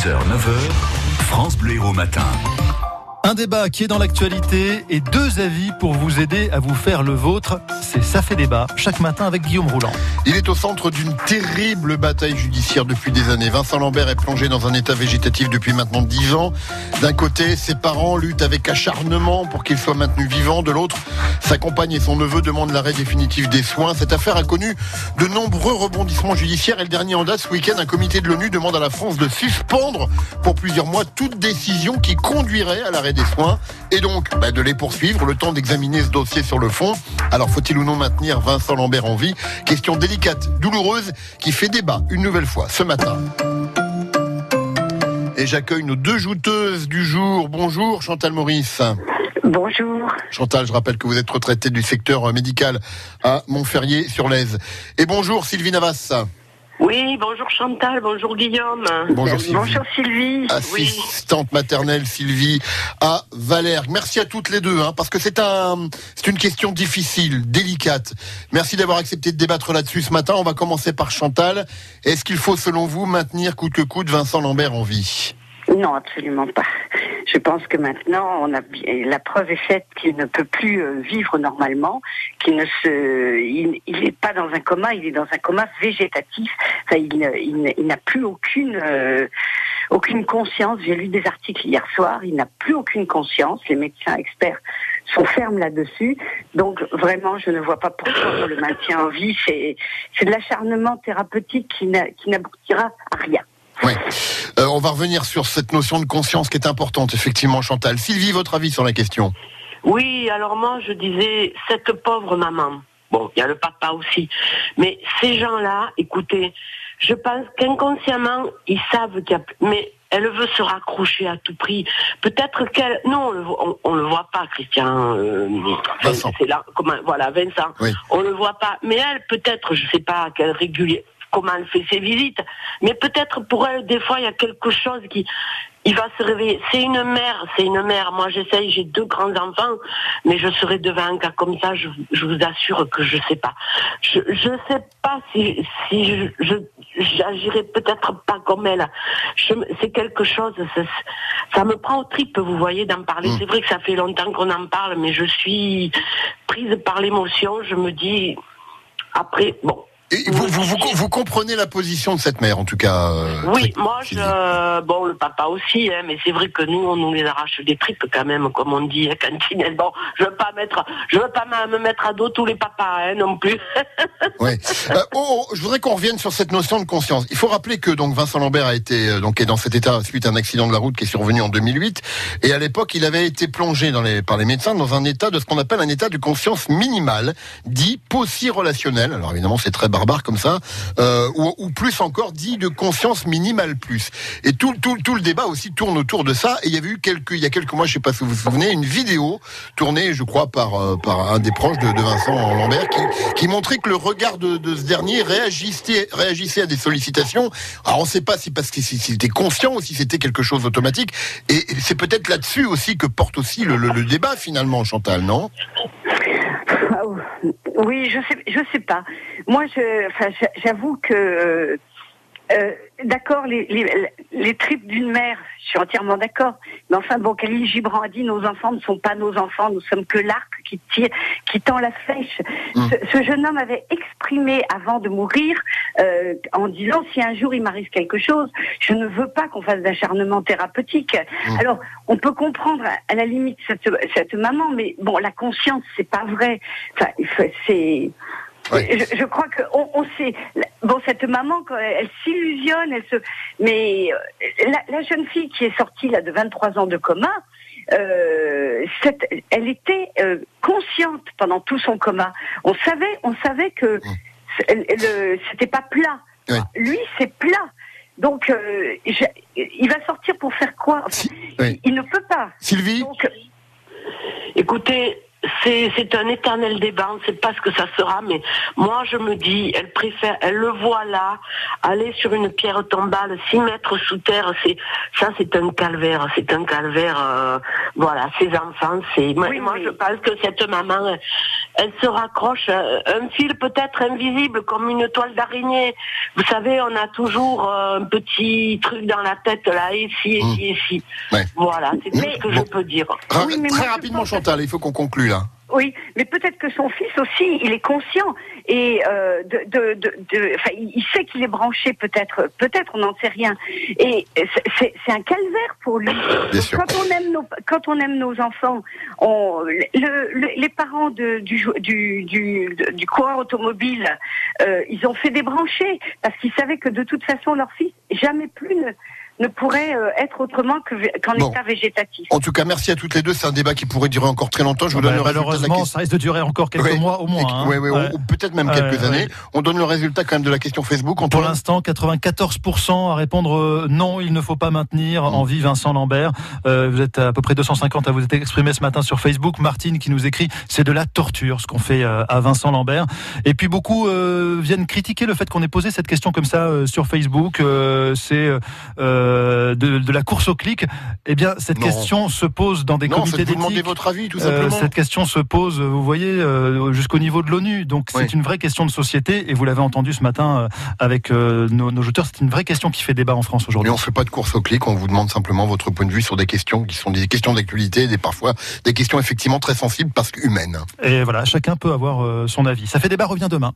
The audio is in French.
6h, 9h, France Bleu Héros Matin. Un débat qui est dans l'actualité et deux avis pour vous aider à vous faire le vôtre. C'est Ça fait débat chaque matin avec Guillaume Rouland. Il est au centre d'une terrible bataille judiciaire depuis des années. Vincent Lambert est plongé dans un état végétatif depuis maintenant dix ans. D'un côté, ses parents luttent avec acharnement pour qu'il soit maintenu vivant. De l'autre, sa compagne et son neveu demandent l'arrêt définitif des soins. Cette affaire a connu de nombreux rebondissements judiciaires et le dernier en date, ce week-end, un comité de l'ONU demande à la France de suspendre pour plusieurs mois toute décision qui conduirait à l'arrêt des soins et donc bah, de les poursuivre le temps d'examiner ce dossier sur le fond. Alors faut-il ou non maintenir Vincent Lambert en vie? Question délicate, douloureuse, qui fait débat une nouvelle fois ce matin. Et j'accueille nos deux jouteuses du jour. Bonjour Chantal Maurice. Bonjour. Chantal, je rappelle que vous êtes retraitée du secteur médical à Montferrier sur l'Aise. Et bonjour Sylvie Navas. Oui, bonjour Chantal, bonjour Guillaume. Bonjour Sylvie. Bonjour Sylvie. Oui. Assistante maternelle Sylvie à Valère. Merci à toutes les deux, hein, parce que c'est un, c'est une question difficile, délicate. Merci d'avoir accepté de débattre là-dessus ce matin. On va commencer par Chantal. Est-ce qu'il faut, selon vous, maintenir coûte que coûte Vincent Lambert en vie? Non, absolument pas. Je pense que maintenant, on a la preuve est faite qu'il ne peut plus euh, vivre normalement, qu'il ne se, il n'est pas dans un coma, il est dans un coma végétatif. Enfin, il, il, il n'a plus aucune euh, aucune conscience. J'ai lu des articles hier soir. Il n'a plus aucune conscience. Les médecins experts sont fermes là-dessus. Donc vraiment, je ne vois pas pourquoi on le maintient en vie. C'est de l'acharnement thérapeutique qui n'aboutira à rien. Ouais. Euh, on va revenir sur cette notion de conscience qui est importante, effectivement, Chantal. Sylvie, votre avis sur la question? Oui, alors moi, je disais, cette pauvre maman, bon, il y a le papa aussi, mais ces gens-là, écoutez, je pense qu'inconsciemment, ils savent qu'il y a... Mais elle veut se raccrocher à tout prix. Peut-être qu'elle... Non, on on le voit pas, Christian. Euh, Vincent. C'est là, comment, voilà, Vincent. Oui. On le voit pas. Mais elle, peut-être, je sais pas, quelle régulier comment elle fait ses visites. Mais peut-être pour elle, des fois, il y a quelque chose qui, il va se réveiller. C'est une mère, c'est une mère. Moi, j'essaye, j'ai deux grands enfants, mais je serai devant un cas comme ça, je, je vous assure que je sais pas. Je, je sais pas si, si je, j'agirai peut-être pas comme elle. C'est quelque chose, ça, ça me prend au tripes, vous voyez, d'en parler. Mm. C'est vrai que ça fait longtemps qu'on en parle, mais je suis prise par l'émotion. Je me dis, après, bon, Et vous, vous, vous, vous comprenez la position de cette mère, en tout cas. euh, Oui, moi, je, bon, le papa aussi, hein, mais c'est vrai que nous, on nous les arrache des tripes quand même, comme on dit à cantine. Bon, je veux pas mettre, je veux pas me mettre à dos tous les papas, hein, non plus. Ouais. Euh, oh, oh, je voudrais qu'on revienne sur cette notion de conscience. Il faut rappeler que donc Vincent Lambert a été euh, donc est dans cet état suite à un accident de la route qui est survenu en 2008 et à l'époque il avait été plongé dans les par les médecins dans un état de ce qu'on appelle un état de conscience minimale, dit relationnel. Alors évidemment c'est très barbare comme ça, euh, ou, plus encore dit de conscience minimale plus. Et tout tout le débat aussi tourne autour de ça. Et il y avait eu quelques il y a quelques mois, je sais pas si vous vous souvenez, une vidéo tournée, je crois par euh, par un des proches de, Vincent Lambert qui montrait que le regard de, ce dernier réagissait, réagissait à des sollicitations. Alors on ne sait pas si parce qu'il s'il était conscient ou si c'était quelque chose d'automatique. Et c'est peut-être là-dessus aussi que porte aussi le débat finalement, Chantal, non? Oui, je sais, je sais pas. Moi, j'avoue que, euh, d'accord, les, les, les tripes d'une mère, je suis entièrement d'accord. Mais enfin, bon, Khalil Gibran a dit, nos enfants ne sont pas nos enfants, nous sommes que l'arc qui tire, qui tend la flèche. Mm. Ce, ce jeune homme avait exprimé avant de mourir, euh, en disant, si un jour il m'arrive quelque chose, je ne veux pas qu'on fasse d'acharnement thérapeutique. Mm. Alors, on peut comprendre à- la limite cette, cette maman, mais bon, la conscience, c'est pas vrai. Enfin, c'est. Je, je crois que on, on sait. Bon, cette maman, quand elle, elle s'illusionne, elle se. Mais euh, la, la jeune fille qui est sortie là de 23 ans de coma, euh, cette- elle était euh, consciente pendant tout son coma. On savait, on savait que le- c'était pas plat. Lui, c'est plat. Donc, euh, je- il va sortir pour faire quoi? Enfin, Si- oui. il, il ne peut pas. Sylvie? Donc, Écoutez, c'est c'est un éternel débat. On ne sait pas ce que ça sera, mais moi je me dis, elle préfère, elle le voit là, aller sur une pierre tombale, s'y mettre sous terre. C'est ça, c'est un calvaire. C'est un calvaire. euh, voilà, ses enfants. C'est moi, Oui, moi, oui. je pense que cette maman, elle se raccroche à un fil peut-être invisible comme une toile d'araignée. Vous savez, on a toujours euh, un petit truc dans la tête là, ici, ici, ici. Ouais. Voilà, c'est tout ce que bon. je peux dire. Ra- Oui, mais Très moi, rapidement, Chantal, il faut qu'on conclue. Oui, mais peut-être que son fils aussi, il est conscient et euh, de, de, de, de- enfin, il sait qu'il est branché, peut-être, peut-être, on n'en sait rien. Et c'est- un calvaire pour lui. Donc, sûr. Quand on aime nos, quand on aime nos enfants, on, le, le- les parents de, du, du, du, du coureur automobile, euh, ils ont fait débrancher parce qu'ils savaient que de toute façon leur fils jamais plus ne, ne pourrait euh, être autrement qu'en Bon. état végétatif. En tout cas, merci à toutes les deux. C'est un débat qui pourrait durer encore très longtemps. Je vous Bah, donne le résultat de la ça risque de durer encore quelques Oui. mois au moins. hein. Oui, oui, ou- Ouais. ou peut-être même Ouais, quelques ouais. années. On donne le résultat quand même de la question Facebook. Pour l'instant, 94% à répondre euh, non, il ne faut pas maintenir en vie Vincent Lambert. Euh, vous êtes à peu près 250 à vous être exprimé ce matin sur Facebook. Martine qui nous écrit, c'est de la torture ce qu'on fait euh, à Vincent Lambert. Et puis beaucoup euh, viennent critiquer le fait qu'on ait posé cette question comme ça euh, sur Facebook. Euh, c'est euh, de, de la course au clic. Eh bien, cette Non. question se pose dans des Non, comités d'éthique. votre avis, tout Euh, simplement. cette question se pose, vous voyez, euh, jusqu'au niveau de l'ONU. Donc Oui. c'est une vraie question de société. Et vous l'avez entendu ce matin euh, avec euh, nos, nos auteurs, c'est une vraie question qui fait débat en France Mais aujourd'hui. on fait pas de course au clic, on vous demande simplement votre point de vue sur des questions qui sont des questions d'actualité, des parfois des questions effectivement très sensibles parce qu'humaines. Et voilà, chacun peut avoir euh, son avis. Ça fait débat revient demain.